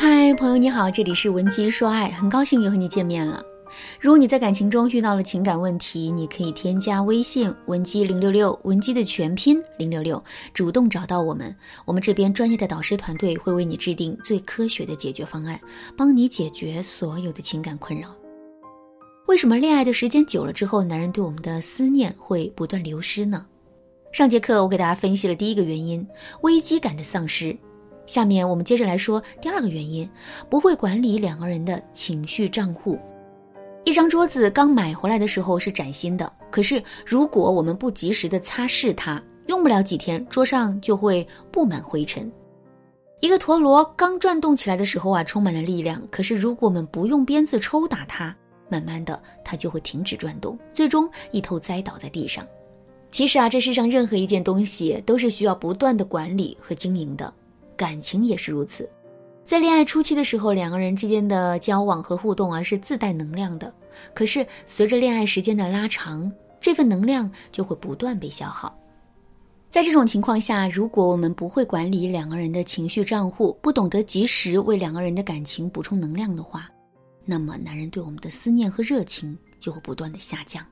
嗨，朋友你好，这里是文姬说爱，很高兴又和你见面了。如果你在感情中遇到了情感问题，你可以添加微信文姬零六六，文姬的全拼零六六，主动找到我们，我们这边专业的导师团队会为你制定最科学的解决方案，帮你解决所有的情感困扰。为什么恋爱的时间久了之后，男人对我们的思念会不断流失呢？上节课我给大家分析了第一个原因，危机感的丧失。下面我们接着来说第二个原因，不会管理两个人的情绪账户。一张桌子刚买回来的时候是崭新的，可是如果我们不及时的擦拭它，用不了几天，桌上就会布满灰尘。一个陀螺刚转动起来的时候啊，充满了力量，可是如果我们不用鞭子抽打它，慢慢的它就会停止转动，最终一头栽倒在地上。其实啊，这世上任何一件东西都是需要不断的管理和经营的。感情也是如此，在恋爱初期的时候，两个人之间的交往和互动啊是自带能量的。可是随着恋爱时间的拉长，这份能量就会不断被消耗。在这种情况下，如果我们不会管理两个人的情绪账户，不懂得及时为两个人的感情补充能量的话，那么男人对我们的思念和热情就会不断的下降。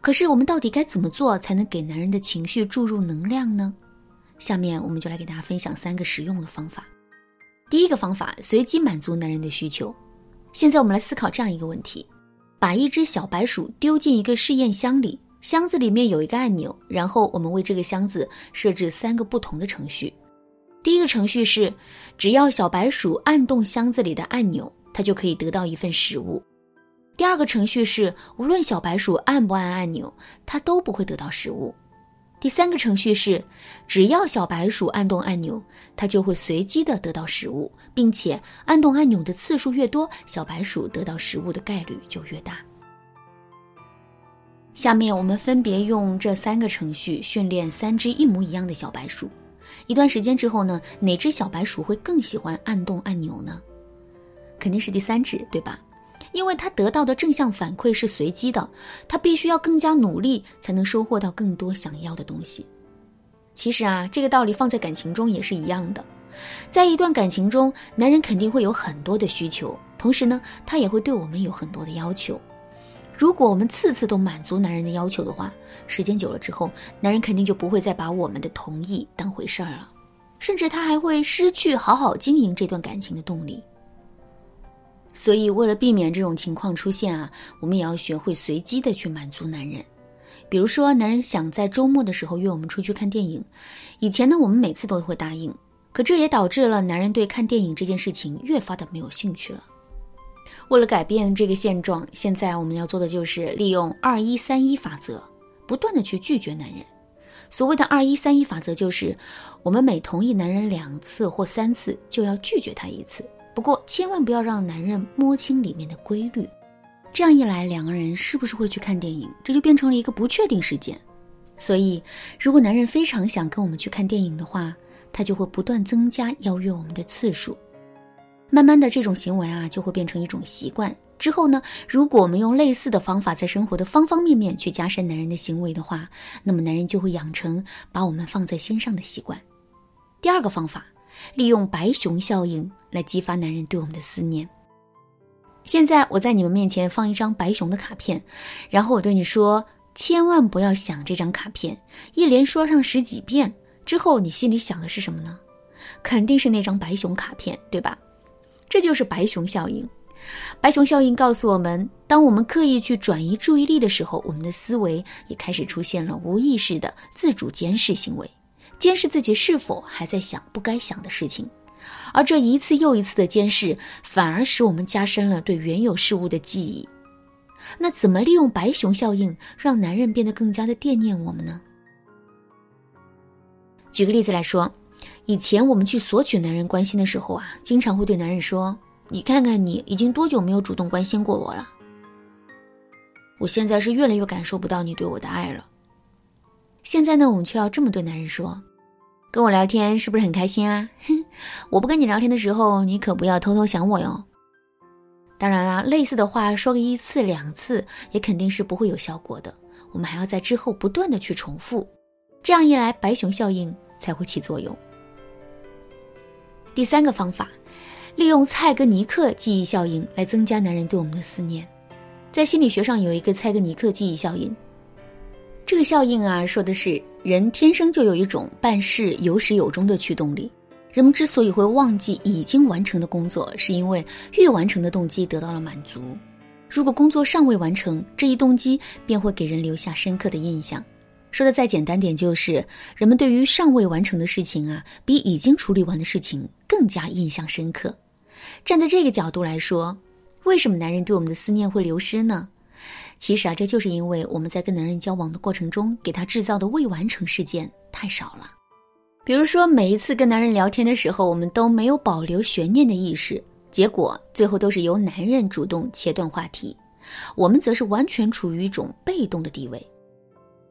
可是我们到底该怎么做才能给男人的情绪注入能量呢？下面我们就来给大家分享三个实用的方法。第一个方法，随机满足男人的需求。现在我们来思考这样一个问题：把一只小白鼠丢进一个试验箱里，箱子里面有一个按钮，然后我们为这个箱子设置三个不同的程序。第一个程序是，只要小白鼠按动箱子里的按钮，它就可以得到一份食物。第二个程序是，无论小白鼠按不按按钮，它都不会得到食物。第三个程序是，只要小白鼠按动按钮，它就会随机的得到食物，并且按动按钮的次数越多，小白鼠得到食物的概率就越大。下面我们分别用这三个程序训练三只一模一样的小白鼠，一段时间之后呢，哪只小白鼠会更喜欢按动按钮呢？肯定是第三只，对吧？因为他得到的正向反馈是随机的，他必须要更加努力才能收获到更多想要的东西。其实啊，这个道理放在感情中也是一样的。在一段感情中，男人肯定会有很多的需求，同时呢，他也会对我们有很多的要求。如果我们次次都满足男人的要求的话，时间久了之后，男人肯定就不会再把我们的同意当回事儿了，甚至他还会失去好好经营这段感情的动力。所以，为了避免这种情况出现啊，我们也要学会随机的去满足男人。比如说，男人想在周末的时候约我们出去看电影，以前呢，我们每次都会答应，可这也导致了男人对看电影这件事情越发的没有兴趣了。为了改变这个现状，现在我们要做的就是利用二一三一法则，不断的去拒绝男人。所谓的二一三一法则，就是我们每同意男人两次或三次，就要拒绝他一次。不过，千万不要让男人摸清里面的规律，这样一来，两个人是不是会去看电影，这就变成了一个不确定事件。所以，如果男人非常想跟我们去看电影的话，他就会不断增加邀约我们的次数。慢慢的，这种行为啊，就会变成一种习惯。之后呢，如果我们用类似的方法，在生活的方方面面去加深男人的行为的话，那么男人就会养成把我们放在心上的习惯。第二个方法。利用白熊效应来激发男人对我们的思念。现在我在你们面前放一张白熊的卡片，然后我对你说：千万不要想这张卡片，一连说上十几遍之后，你心里想的是什么呢？肯定是那张白熊卡片，对吧？这就是白熊效应。白熊效应告诉我们，当我们刻意去转移注意力的时候，我们的思维也开始出现了无意识的自主监视行为。监视自己是否还在想不该想的事情，而这一次又一次的监视，反而使我们加深了对原有事物的记忆。那怎么利用白熊效应，让男人变得更加的惦念我们呢？举个例子来说，以前我们去索取男人关心的时候啊，经常会对男人说：“你看看你已经多久没有主动关心过我了？我现在是越来越感受不到你对我的爱了。”现在呢，我们却要这么对男人说：“跟我聊天是不是很开心啊？哼，我不跟你聊天的时候，你可不要偷偷想我哟。”当然啦，类似的话说个一次两次，也肯定是不会有效果的。我们还要在之后不断的去重复，这样一来，白熊效应才会起作用。第三个方法，利用蔡格尼克记忆效应来增加男人对我们的思念。在心理学上有一个蔡格尼克记忆效应，这个效应啊，说的是人天生就有一种办事有始有终的驱动力。人们之所以会忘记已经完成的工作，是因为越完成的动机得到了满足。如果工作尚未完成，这一动机便会给人留下深刻的印象。说的再简单点，就是人们对于尚未完成的事情啊，比已经处理完的事情更加印象深刻。站在这个角度来说，为什么男人对我们的思念会流失呢？其实啊，这就是因为我们在跟男人交往的过程中，给他制造的未完成事件太少了。比如说，每一次跟男人聊天的时候，我们都没有保留悬念的意识，结果最后都是由男人主动切断话题，我们则是完全处于一种被动的地位。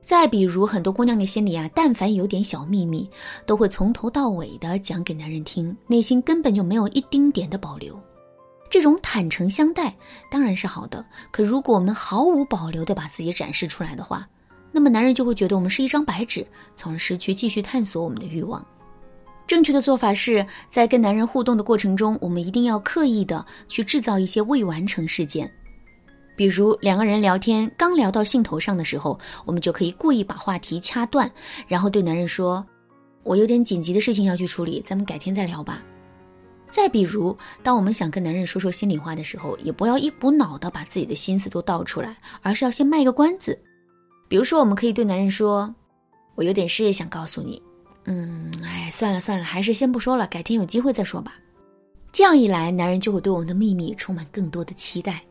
再比如，很多姑娘的心里啊，但凡有点小秘密，都会从头到尾的讲给男人听，内心根本就没有一丁点的保留。这种坦诚相待当然是好的，可如果我们毫无保留的把自己展示出来的话，那么男人就会觉得我们是一张白纸，从而失去继续探索我们的欲望。正确的做法是在跟男人互动的过程中，我们一定要刻意的去制造一些未完成事件。比如两个人聊天刚聊到兴头上的时候，我们就可以故意把话题掐断，然后对男人说：“我有点紧急的事情要去处理，咱们改天再聊吧。”再比如，当我们想跟男人说说心里话的时候，也不要一股脑的把自己的心思都倒出来，而是要先卖个关子。比如说，我们可以对男人说：“我有点事想告诉你，嗯，哎，算了算了，还是先不说了，改天有机会再说吧。”这样一来，男人就会对我们的秘密充满更多的期待。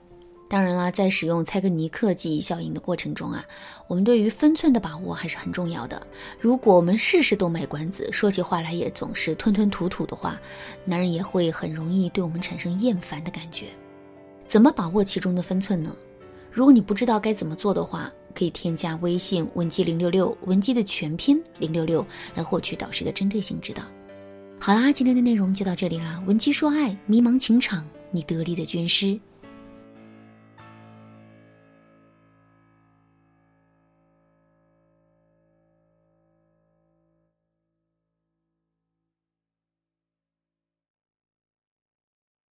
当然啦，在使用蔡格尼克记忆效应的过程中啊，我们对于分寸的把握还是很重要的。如果我们事事都卖关子，说起话来也总是吞吞吐吐的话，男人也会很容易对我们产生厌烦的感觉。怎么把握其中的分寸呢？如果你不知道该怎么做的话，可以添加微信文姬零六六，文姬的全拼零六六，来获取导师的针对性指导。好啦，今天的内容就到这里啦，文姬说爱，迷茫情场，你得力的军师。